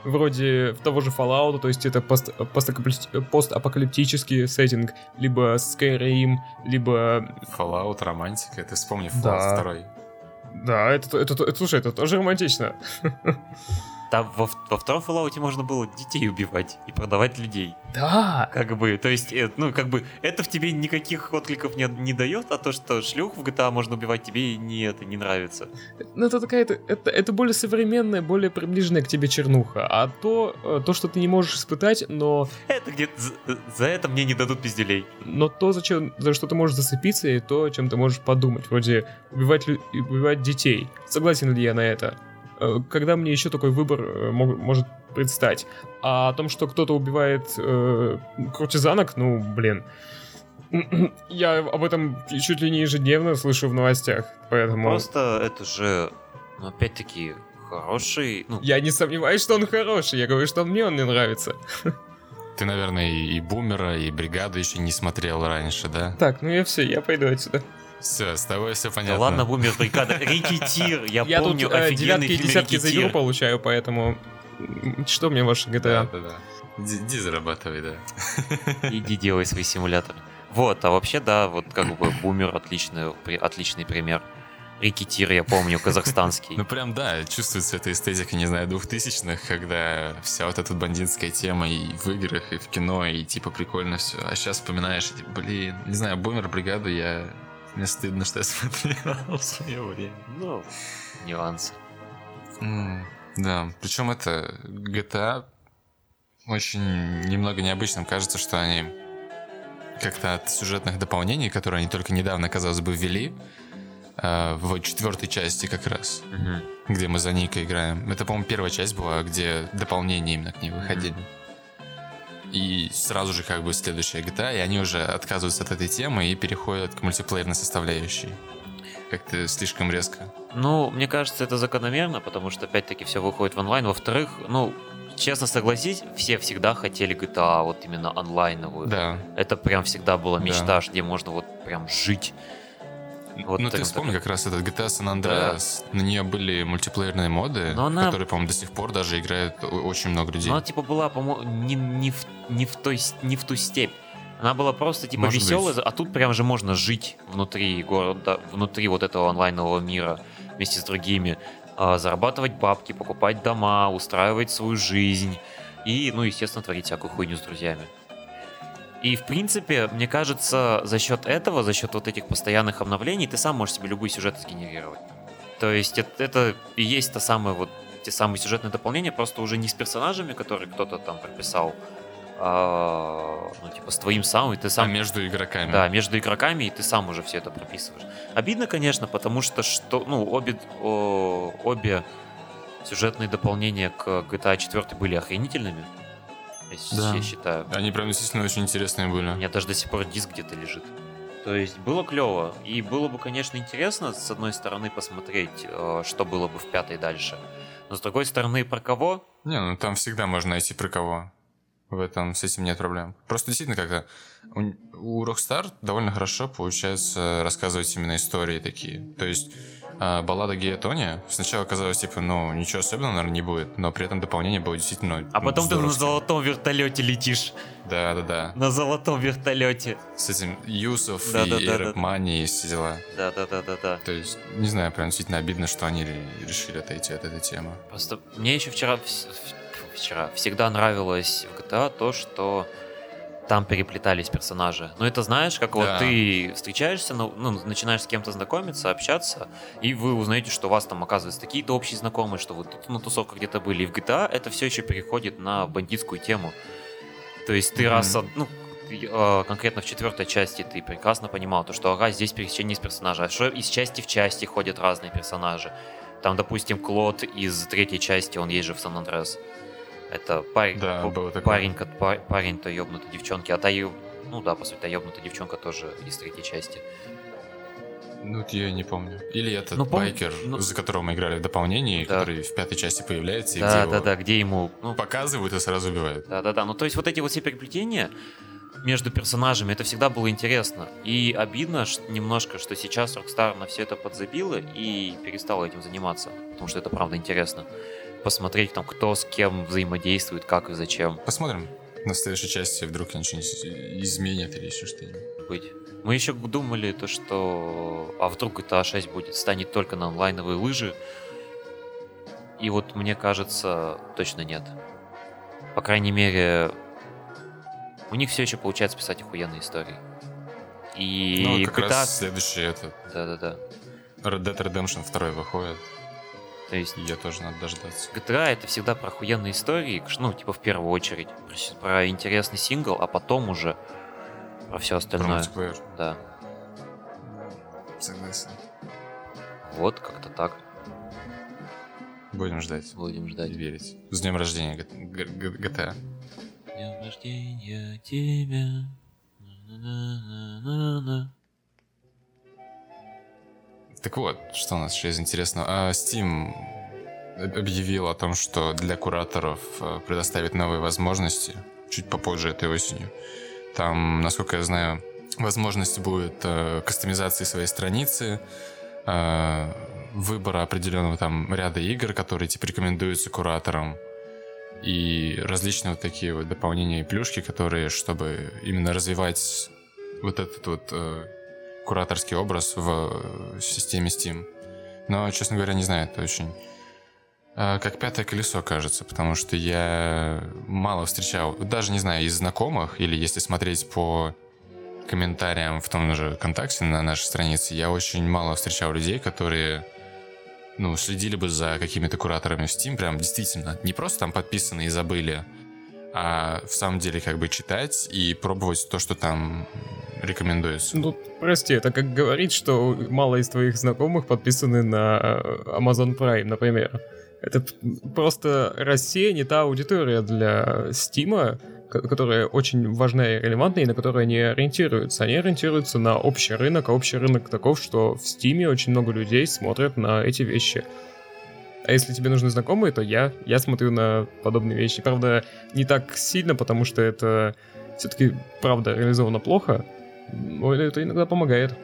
Вроде того же Fallout, то есть это пост, постапокалипти- постапокалиптический сеттинг, либо Skyrim, либо... Fallout, романтика, ты вспомни Да. Fallout 2. Да, это, это, это, слушай, это тоже романтично. Там во, во втором Fallout можно было детей убивать и продавать людей. Да! Как бы, то есть, э, ну, как бы, это в тебе никаких откликов не, не дает, а то, что шлюх в GTA можно убивать, тебе не это не нравится. Ну, это такая, это, это, это более современная, более приближенная к тебе чернуха. А то, э, то, что ты не можешь испытать, но, Это где-то за, за это мне не дадут пизделей. но то, зачем, за что ты можешь зацепиться, и то, о чем ты можешь подумать. Вроде убивать, убивать детей. Согласен ли я на это? Э, Когда мне еще такой выбор э, мог- может предстать? А о том, что кто-то убивает э, куртизанок, ну, блин. Я об этом чуть ли не ежедневно слышу в новостях, поэтому... Просто это же, ну, опять-таки, хороший, ну, Я не сомневаюсь, что он хороший. Я говорю, что мне он не нравится. Ты, наверное, и, и Бумера, и Бригаду еще не смотрел раньше, да? Так, ну я все, я пойду отсюда. Все, с тобой все да понятно. ладно, бумер бригада, Рикетир, я, Я помню тут э, офигенный фильм десятки за игру «Рекетир». получаю, поэтому... Что мне ваше Да, GTA? да, да. Иди, иди зарабатывай, да. Иди делай свои симуляторы. Вот, а вообще, да, вот как бы бумер отличный, отличный пример. Рикетир, я помню, казахстанский. Ну прям да, чувствуется эта эстетика, не знаю, двухтысячных, когда вся вот эта бандитская тема и в играх, и в кино, и типа прикольно все. А сейчас вспоминаешь, типа, блин, не знаю, Бумер, Бригаду, я... Мне стыдно, что я смотрел в свое время. Ну, нюансы. М, Да, причем это GTA очень немного необычным кажется, что они как-то от сюжетных дополнений, которые они только недавно, казалось бы, ввели, э, в четвертой части как раз, Мгм. где мы за Ника играем. Это, по-моему, первая часть была, где дополнения именно к ней выходили. И сразу же как бы следующая GTA, и они уже отказываются от этой темы и переходят к мультиплеерной составляющей. Как-то слишком резко. Ну, мне кажется, это закономерно, потому что, опять-таки, все выходит в онлайн. Во-вторых, ну, честно согласись, все всегда хотели GTA, вот именно онлайновую. Да. Это прям всегда была Да. мечта, где можно вот прям жить. Вот ну, ты так- вспомни как раз этот GTA San Andreas. На нее были мультиплеерные моды, Но она- которые, по-моему, до сих пор даже играют очень много людей. Но она, типа, была, по-моему, не, не, в, не, в той, не в ту степь. Она была просто, типа, Может веселая, быть. а тут прям же можно жить внутри города, внутри вот этого онлайнового мира вместе с другими, а, зарабатывать бабки, покупать дома, устраивать свою жизнь и, ну, естественно, творить всякую хуйню с друзьями. И, в принципе, мне кажется, за счет этого, за счет вот этих постоянных обновлений, ты сам можешь себе любой сюжет сгенерировать. То есть это, это и есть то самое вот те самые сюжетные дополнения, просто уже не с персонажами, которые кто-то там прописал, а, ну, типа, с твоим самым, и ты А сам... между игроками. Да, между игроками, и ты сам уже все это прописываешь. Обидно, конечно, потому что, что ну, обе, о, обе сюжетные дополнения к GTA 4 были охренительными. Да. я считаю. Они прям действительно очень интересные У были. меня даже до сих пор диск где-то лежит. То есть было клево. И было бы, конечно, интересно, с одной стороны, посмотреть, э, что было бы в пятой дальше. Но с другой стороны, про кого? Не, ну там всегда можно найти про кого. В этом с этим нет проблем. Просто действительно как-то у, у Rockstar довольно хорошо получается рассказывать именно истории такие. То есть а, баллада Гея Тони сначала казалось, типа, ну, ничего особенного, наверное, не будет, но при этом дополнение было действительно А ну, потом ты на золотом вертолете летишь. Да-да-да. На золотом вертолете. С этим Юсов Да-да-да-да. и Эрмани и все дела. Да, да, да, да, да. То есть, не знаю, прям действительно обидно, что они ре- решили отойти от этой темы. Просто мне еще вчера, вчера всегда нравилось в GTA то, что там переплетались персонажи. Ну, это знаешь, как вот Да. ты встречаешься, ну, ну, начинаешь с кем-то знакомиться, общаться, и вы узнаете, что у вас там оказывается такие-то общие знакомые, что вы тут на тусовках где-то были. И в GTA это все еще переходит на бандитскую тему. То есть ты Мгм. раз, ну, э, конкретно в четвертой части ты прекрасно понимал, то, что ага, здесь пересечение с персонажа, а что из части в части ходят разные персонажи. Там, допустим, Клод из третьей части, он есть же в Сан Андреас. Это парень, Да, п- было такое. парень, ко- па- парень-то ёбнутой девчонки, а та ё- ну да, по сути, та ёбнутая девчонка тоже из третьей части. Ну, я не помню. Или этот Ну, пом- байкер, ну- за которого мы играли в дополнении, Да. который в пятой части появляется, и Да, где да, его да, где ему, ну, показывают и сразу убивают. Да, да, да. Ну, то есть вот эти вот все переплетения между персонажами, это всегда было интересно. И обидно ш- немножко, что сейчас Rockstar на все это подзабила и перестала этим заниматься. Потому что это правда интересно. Посмотреть там, кто с кем взаимодействует, как и зачем Посмотрим на следующей части, вдруг они что-нибудь изменят или еще что-нибудь. быть. Мы еще думали то, что... А вдруг GTA 6 будет, станет только на онлайновые лыжи. И вот мне кажется, точно нет. По крайней мере, у них все еще получается писать охуенные истории. И ну, как GTA... раз следующий этот Да-да-да. Red Dead Redemption 2 выходит. То есть Ее тоже надо дождаться. GTA это всегда про охуенные истории, ну, типа в первую очередь. Про, с- про интересный сингл, а потом уже про все Про остальное. мультиплеер. Да. Согласен. Вот, как-то так. Будем ждать. Будем И ждать. верить. С днем рождения Г- Г- Г- GTA. Днем рождения тебя. На-на-на-на-на. Так вот, что у нас еще из интересного? А, Steam об- объявил о том, что для кураторов э, предоставит новые возможности чуть попозже этой осенью. Там, насколько я знаю, возможность будет э, кастомизации своей страницы, э, выбора определенного там ряда игр, которые типа рекомендуются кураторам, и различные вот такие вот дополнения и плюшки, которые, чтобы именно развивать вот этот вот кураторский образ в э, системе Steam. Но, честно говоря, не знаю, это очень э, как пятое колесо кажется, потому что я мало встречал, даже не знаю, из знакомых, или если смотреть по комментариям в том же ВКонтакте на нашей странице, я очень мало встречал людей, которые ну, следили бы за какими-то кураторами в Steam, прям действительно, не просто там подписаны и забыли, а в самом деле как бы читать и пробовать то, что там рекомендуется. Ну, прости, это как говорить, что мало из твоих знакомых подписаны на э, Amazon Prime, например. Это просто Россия не та аудитория для Стима, которая очень важна и релевантна, и на которую они ориентируются. Они ориентируются на общий рынок, а общий рынок таков, что в Стиме очень много людей смотрят на эти вещи. А если тебе нужны знакомые, то я, я смотрю на подобные вещи. Правда, не так сильно, потому что это все-таки, правда, реализовано плохо, но это иногда помогает.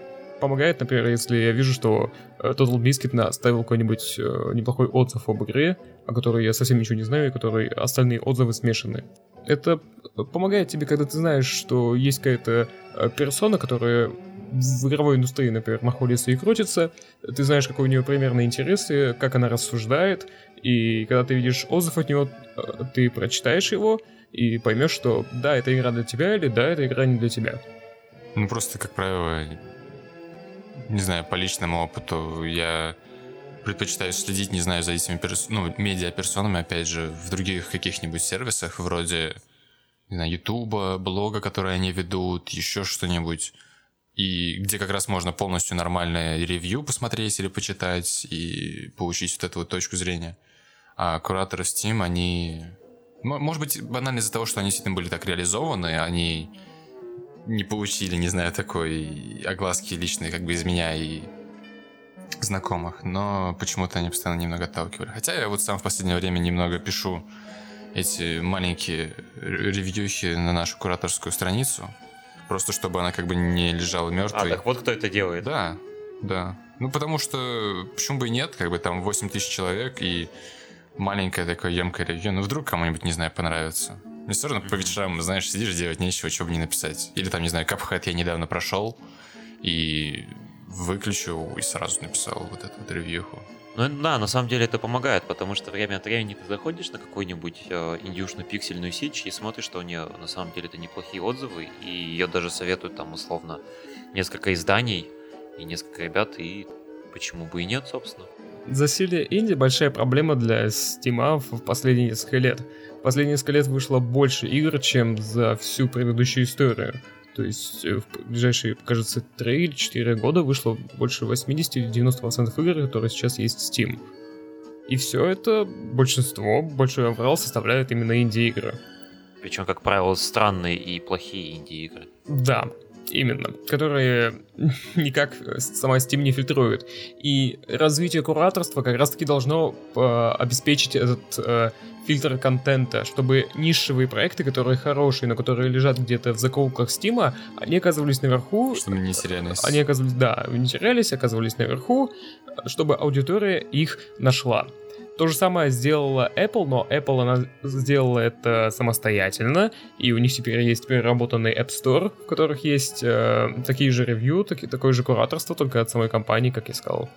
Помогает, например, если я вижу, что э, Total Biscuit оставил какой-нибудь э, неплохой отзыв об игре, о которой я совсем ничего не знаю, и которой остальные отзывы смешаны. Это помогает тебе, когда ты знаешь, что есть какая-то э, персона, которая в игровой индустрии, например, находится и крутится, ты знаешь, какой у нее примерно интересы, как она рассуждает, и когда ты видишь отзыв от него, э, ты прочитаешь его и поймешь, что да, эта игра для тебя, или да, эта игра не для тебя. Ну, просто, как правило, не знаю, по личному опыту я предпочитаю следить, не знаю, за этими перс... ну, медиаперсонами, опять же, в других каких-нибудь сервисах, вроде, не знаю, Ютуба, блога, которые они ведут, еще что-нибудь, и где как раз можно полностью нормальное ревью посмотреть или почитать и получить вот эту вот точку зрения. А кураторы Steam, они... Может быть, банально из-за того, что они действительно были так реализованы, они не получили, не знаю, такой огласки личной, как бы из меня и знакомых, но почему-то они постоянно немного отталкивали. Хотя я вот сам в последнее время немного пишу эти маленькие ревьюхи на нашу кураторскую страницу, просто чтобы она как бы не лежала А, мертвой. так вот кто это делает. Да, да. Ну, потому что почему бы и нет, как бы там 8 тысяч человек и маленькое такое емкое ревью. Ну, вдруг кому-нибудь, не знаю, понравится. Мне все равно по вечерам, знаешь, сидишь, делать нечего, чего бы не написать. Или там, не знаю, Cuphead я недавно прошел и выключил и сразу написал вот эту вот ревьюху. Ну да, на самом деле это помогает, потому что время от времени ты заходишь на какую-нибудь э, индюшную пиксельную сеть и смотришь, что у нее на самом деле это неплохие отзывы, и ее даже советуют там условно несколько изданий и несколько ребят, и почему бы и нет, собственно. Засилие инди большая проблема для Стима в последние несколько лет. В последние несколько лет вышло больше игр, чем за всю предыдущую историю. То есть э, в ближайшие, кажется, 3 или 4 года вышло больше 80-90% игр, которые сейчас есть в Steam. И все это, большинство, большой аврал составляют именно инди-игры. Причем, как правило, странные и плохие инди-игры. Да, именно, которые никак сама Steam не фильтрует. И развитие кураторства как раз-таки должно э, обеспечить этот э, фильтр контента, чтобы нишевые проекты, которые хорошие, но которые лежат где-то в закоулках Стима, они оказывались наверху. Чтобы не терялись. Они оказывались, да, не терялись, оказывались наверху, чтобы аудитория их нашла. То же самое сделала Apple, но Apple она сделала это самостоятельно, и у них теперь есть переработанный App Store, в которых есть э, такие же ревью, таки, такое же кураторство, только от самой компании, как я сказал.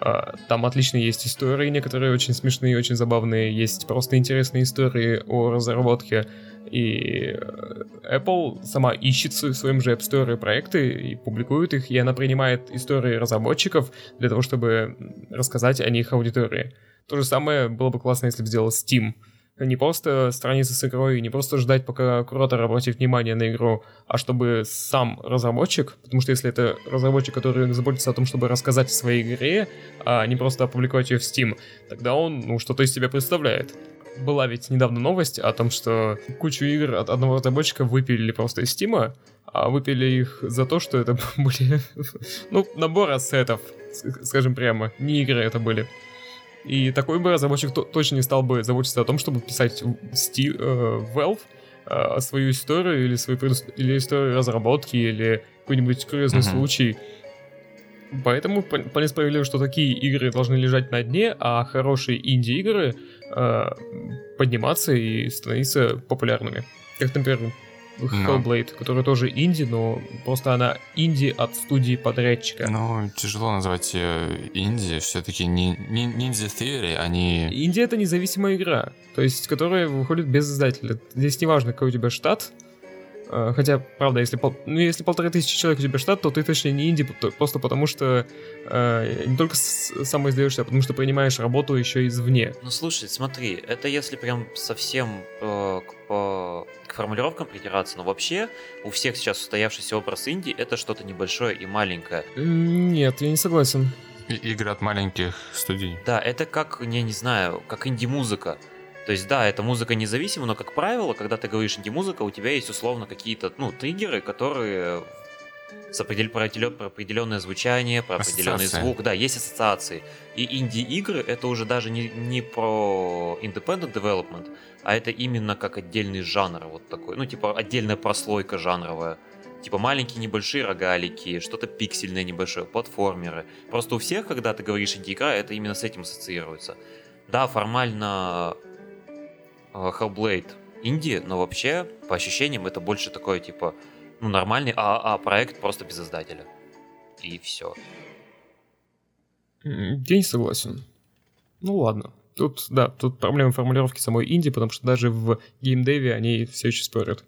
Э, там отлично есть истории, некоторые очень смешные, очень забавные, есть просто интересные истории о разработке, и э, Apple сама ищет в своем же App Store проекты и публикует их, и она принимает истории разработчиков для того, чтобы рассказать о них аудитории. То же самое было бы классно, если бы сделал Steam. Не просто страница с игрой, не просто ждать, пока куратор обратит внимание на игру, а чтобы сам разработчик, потому что если это разработчик, который заботится о том, чтобы рассказать о своей игре, а не просто опубликовать ее в Steam, тогда он ну, что-то из себя представляет. Была ведь недавно новость о том, что кучу игр от одного разработчика выпилили просто из Steam, а выпили их за то, что это были, ну, набор ассетов, скажем прямо, не игры это были. И такой бы разработчик точно не стал бы заботиться о том, чтобы писать в Steel, э, Valve э, свою историю или свою или историю разработки или какой-нибудь курьезный mm-hmm. случай. Поэтому вполне справедливо, что такие игры должны лежать на дне, а хорошие инди-игры э, подниматься и становиться популярными. Как, например, Hellblade, no. которая тоже инди, но просто она инди от студии подрядчика. Ну, тяжело назвать ее инди, все-таки не, не Ninja Theory, они... Инди это независимая игра, то есть которая выходит без издателя. Здесь не важно, какой у тебя штат, хотя, правда, если, пол, ну, если полторы тысячи человек у тебя штат, то ты точно не инди, просто потому что э, не только самоиздаешься, а потому что принимаешь работу еще извне. Ну слушай, смотри, это если прям совсем э, к, по, к формулировкам придираться, но вообще у всех сейчас устоявшийся образ инди это что-то небольшое и маленькое. Нет, я не согласен. И, игры от маленьких студий. Да, это как, я не знаю, как инди-музыка. То есть, да, это музыка независима, но, как правило, когда ты говоришь инди-музыка, у тебя есть условно какие-то, ну, триггеры, которые с определен, про, определенное звучание, про определенный звук. Да, есть ассоциации. И инди-игры это уже даже не, не про independent development, а это именно как отдельный жанр вот такой. Ну, типа отдельная прослойка жанровая. Типа маленькие небольшие рогалики, что-то пиксельное небольшое, платформеры. Просто у всех, когда ты говоришь инди-игра, это именно с этим ассоциируется. Да, формально Hellblade инди, но вообще, по ощущениям, это больше такой, типа, ну, нормальный ААА проект просто без издателя. И все. Я не согласен. Ну ладно. Тут, да, тут проблема формулировки самой инди, потому что даже в геймдеве они все еще спорят.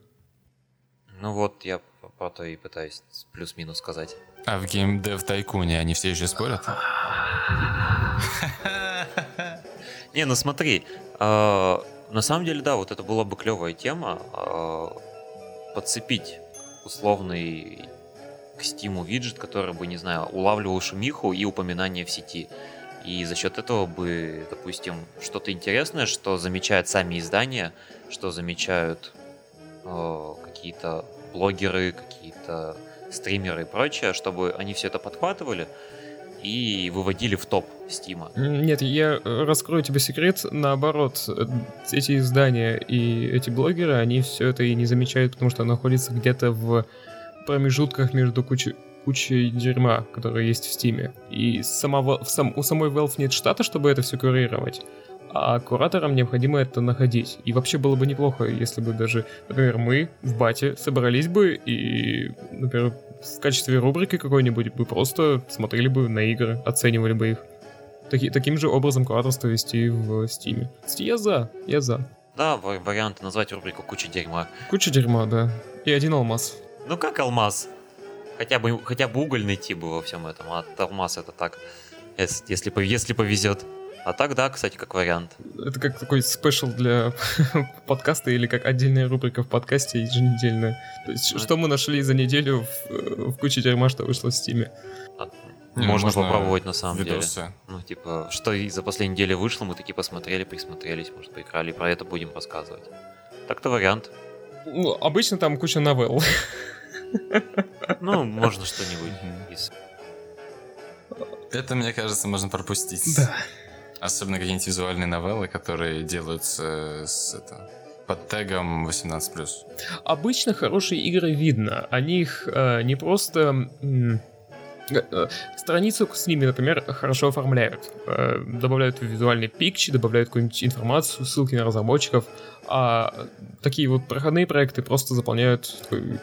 Ну вот, я по то и пытаюсь плюс-минус сказать. А в геймдев тайкуне они все еще спорят? Не, ну смотри, а, на самом деле, да, вот это была бы клевая тема. Э, подцепить условный к стиму виджет, который бы, не знаю, улавливал шумиху и упоминания в сети. И за счет этого бы, допустим, что-то интересное, что замечают сами издания, что замечают э, какие-то блогеры, какие-то стримеры и прочее, чтобы они все это подхватывали, и выводили в топ Стима. Нет, я э, раскрою тебе секрет. Наоборот, э, эти издания и эти блогеры, они все это и не замечают, потому что находится где-то в промежутках между кучей кучей дерьма, которое есть в Стиме. И сама, сам, у самой Valve нет штата, чтобы это все курировать. А кураторам необходимо это находить. И вообще было бы неплохо, если бы даже, например, мы в бате собрались бы и, например, в качестве рубрики какой-нибудь бы просто смотрели бы на игры, оценивали бы их. Таки, таким же образом кураторство вести в Стиме. Я за, я за. Да, вариант назвать рубрику «Куча дерьма». Куча дерьма, да. И один алмаз. Ну как алмаз? Хотя бы, хотя бы уголь найти бы во всем этом, а алмаз это так, если, если, если повезет. А так, да, кстати, как вариант. Это как такой спешл для подкаста или как отдельная рубрика в подкасте еженедельная. То есть, ну, что мы нашли за неделю в, в куче дерьма, что вышло в Стиме. А, Не, можно, можно попробовать на самом видосы. деле. Ну, типа, что и за последнюю неделю вышло, мы такие посмотрели, присмотрелись, может, поиграли, и про это будем рассказывать. Так-то вариант. Ну, обычно там куча новелл. Ну, можно что-нибудь из... Это, мне кажется, можно пропустить. Да. Особенно какие-нибудь визуальные новеллы, которые делаются с это, под тегом 18+. Обычно хорошие игры видно. Они их э, не просто... э, э, страницу с ними, например, хорошо оформляют. Э, добавляют визуальный пикчи, добавляют какую-нибудь информацию, ссылки на разработчиков. А такие вот проходные проекты просто заполняют такой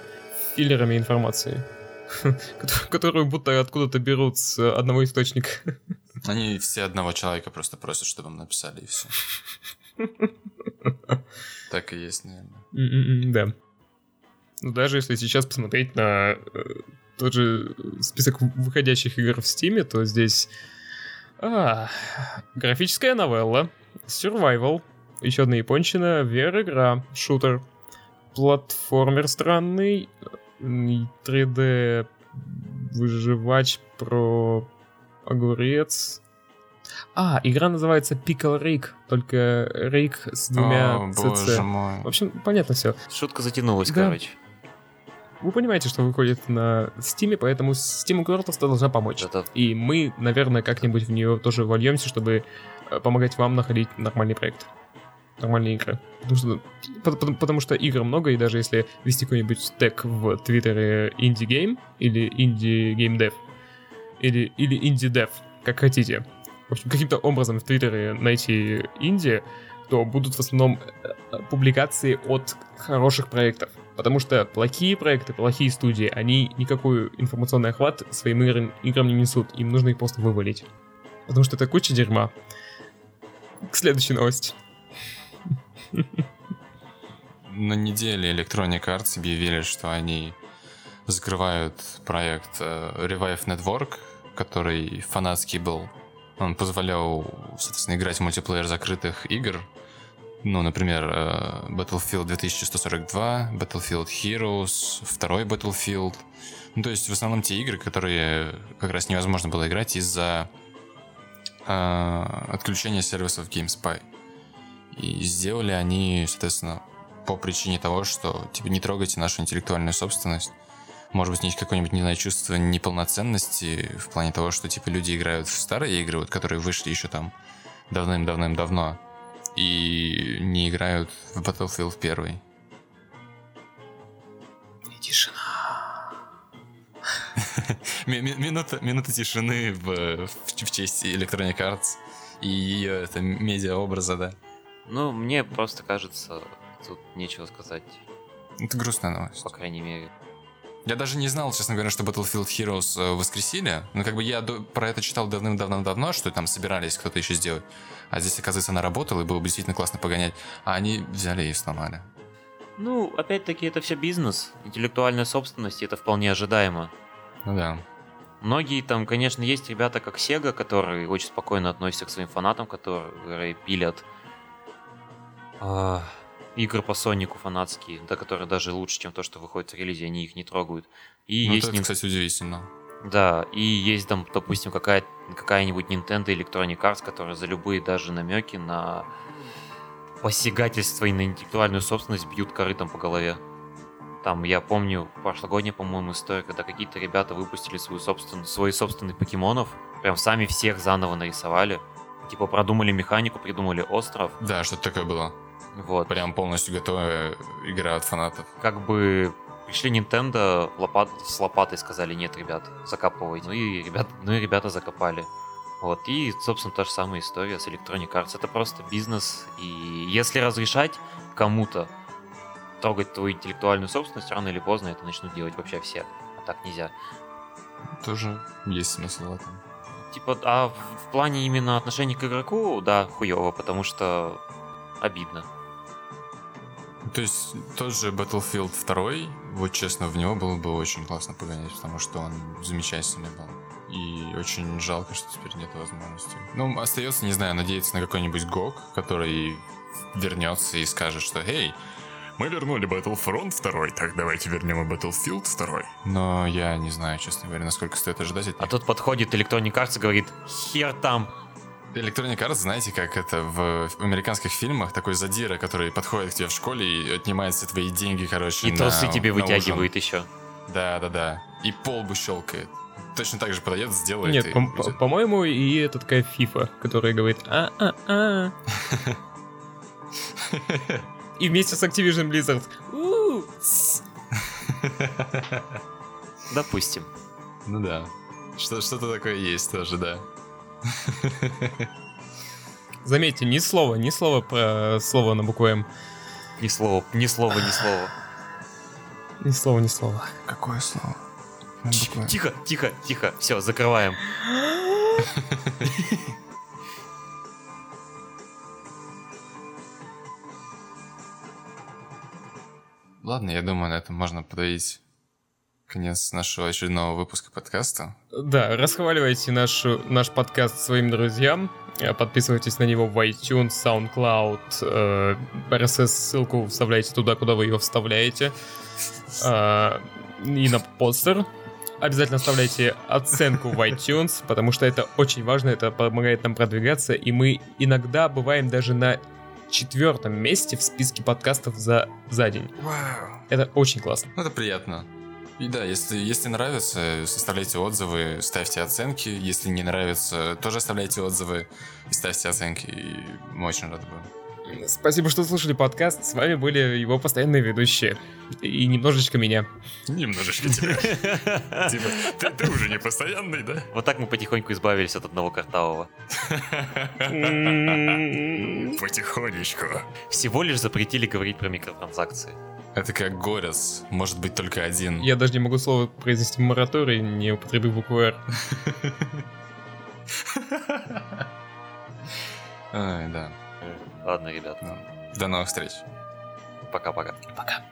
филлерами информации. кото- Которую будто откуда-то берут с одного источника. Они все одного человека просто просят, чтобы им написали, и все. Так и есть, наверное. М-м-м, Да. Ну, даже если сейчас посмотреть на э, тот же список выходящих игр в Стиме, то здесь а, графическая новелла, survival, еще одна япончина, VR-игра, шутер, платформер странный, и 3D выживач про огурец. А, игра называется Pickle Rig, только Rig с двумя О, CC. боже мой. В общем, понятно все. Шутка затянулась, Да. короче. Вы понимаете, что выходит на Steam, поэтому Steam Quarters должна помочь. Это И мы, наверное, как-нибудь в нее тоже вольемся, чтобы э, помогать вам находить нормальный проект. Нормальные игры. Потому что, пот- пот- потому что игр много, и даже если вести какой-нибудь тег в Твиттере Indie Game или Indie Game Dev или, или Dev, как хотите. В общем, каким-то образом в Твиттере найти инди, то будут в основном э, э, публикации от хороших проектов. Потому что плохие проекты, плохие студии, они никакой информационный охват своим играм, играм не несут. Им нужно их просто вывалить. Потому что это куча дерьма. К следующей новости. На неделе Electronic Arts объявили, что они закрывают проект э, Revive Network, который фанатский был. Он позволял, соответственно, играть в мультиплеер закрытых игр. Ну, например, э, Battlefield 2142, Battlefield Heroes, второй Battlefield. Ну, то есть, в основном те игры, которые как раз невозможно было играть из-за э, отключения сервисов GameSpy. И сделали они, соответственно, по причине того, что, типа, не трогайте нашу интеллектуальную собственность. Может быть, есть какое-нибудь, не знаю, чувство неполноценности в плане того, что, типа, люди играют в старые игры, вот, которые вышли еще там давным-давным-давно, и не играют в Battlefield 1. Тишина. Ми- ми- Минута, минута тишины в, в, в честь Electronic Arts и ее это медиа-образа, да. Ну, мне просто кажется, тут нечего сказать, Это грустная новость. по крайней мере. Я даже не знал, честно говоря, что Battlefield Heroes э, воскресили. Ну, как бы я до- про это читал давным-давно-давно, что там собирались кто-то еще сделать. А здесь, оказывается, она работала, и было бы действительно классно погонять. А они взяли и сломали. Ну, опять-таки, это все бизнес. Интеллектуальная собственность, и это вполне ожидаемо. Ну да. Многие там, конечно, есть ребята, как Sega, которые очень спокойно относятся к своим фанатам, которые пилят игры по Сонику фанатские, да, которые даже лучше, чем то, что выходит в релизе, они их не трогают. И Ну, есть, это, нин- кстати, удивительно. да, и есть там, допустим, какая- какая-нибудь Nintendo Electronic Arts, которая за любые даже намеки на посягательство и на интеллектуальную собственность бьют корытом по голове. Там, я помню, прошлогодняя, по-моему, история, когда какие-то ребята выпустили свою собственную, свои собственных покемонов, прям сами всех заново нарисовали. Типа продумали механику, придумали остров. Да, что-то такое было. Вот. Прям полностью готовая игра от фанатов. Как бы пришли Nintendo лопат, с лопатой сказали, нет, ребят, закапывайте. Ну и, ребят, ну и ребята закопали. Вот, и, собственно, та же самая история с Electronic Arts. Это просто бизнес, и если разрешать кому-то трогать твою интеллектуальную собственность, рано или поздно это начнут делать вообще все. А так нельзя. Тоже есть смысл в этом. Типа, а в, в плане именно отношений к игроку, да, хуево, потому что обидно. То есть тот же Battlefield 2, вот честно, в него было бы очень классно погонять, потому что он замечательный был. И очень жалко, что теперь нет возможности. Ну, остается, не знаю, надеяться на какой-нибудь GOG, который вернется и скажет, что «Эй, Мы вернули Battlefront 2, так давайте вернем и Battlefield 2. Но я не знаю, честно говоря, насколько стоит ожидать от А тут подходит Electronic Arts и говорит, хер там. Electronic Arts, знаете, как это в американских фильмах, такой задира, который подходит к тебе в школе и отнимает все твои деньги, короче, И на- трусы тебе на ужин. вытягивает еще. Да, да, да. И полбу щелкает. Точно так же подойдет, сделает. Нет, и по- по-моему, и это такая фифа, которая говорит а-а-а. И вместе с Activision Blizzard. Допустим. Ну да. Что- Что-то такое есть тоже, да. Заметьте, ни слова, ни слова про слово на букву М. Ни слова, ни слова, ни слова. Ни слова, ни слова. Какое слово? Тихо, тихо, тихо. Все, закрываем. Ладно, я думаю, на этом можно подавить конец нашего очередного выпуска подкаста. Да, расхваливайте нашу, наш подкаст своим друзьям. Э, Подписывайтесь на него в iTunes, SoundCloud. э, RSS-ссылку вставляйте туда, куда вы ее вставляете. Э, И на постер. Обязательно оставляйте оценку в iTunes, потому что это очень важно, это помогает нам продвигаться, и мы иногда бываем даже на четвертом месте в списке подкастов за, за день. Вау. Это очень классно. Ну, это приятно. И да, если, если нравится, составляйте отзывы, ставьте оценки. Если не нравится, тоже оставляйте отзывы и ставьте оценки. И мы очень рады будем. Спасибо, что слушали подкаст. С вами были его постоянные ведущие. И немножечко меня. Немножечко тебя. Типа, ты, ты уже не постоянный, да? Вот так мы потихоньку избавились от одного картавого. Потихонечку. Всего лишь запретили говорить про микротранзакции. Это как горец, может быть только один. Я даже не могу слово произнести мораторий, не употребив букву «Р». Ай, да. Ладно, ребят, Ну, До новых встреч. пока-пока. Пока.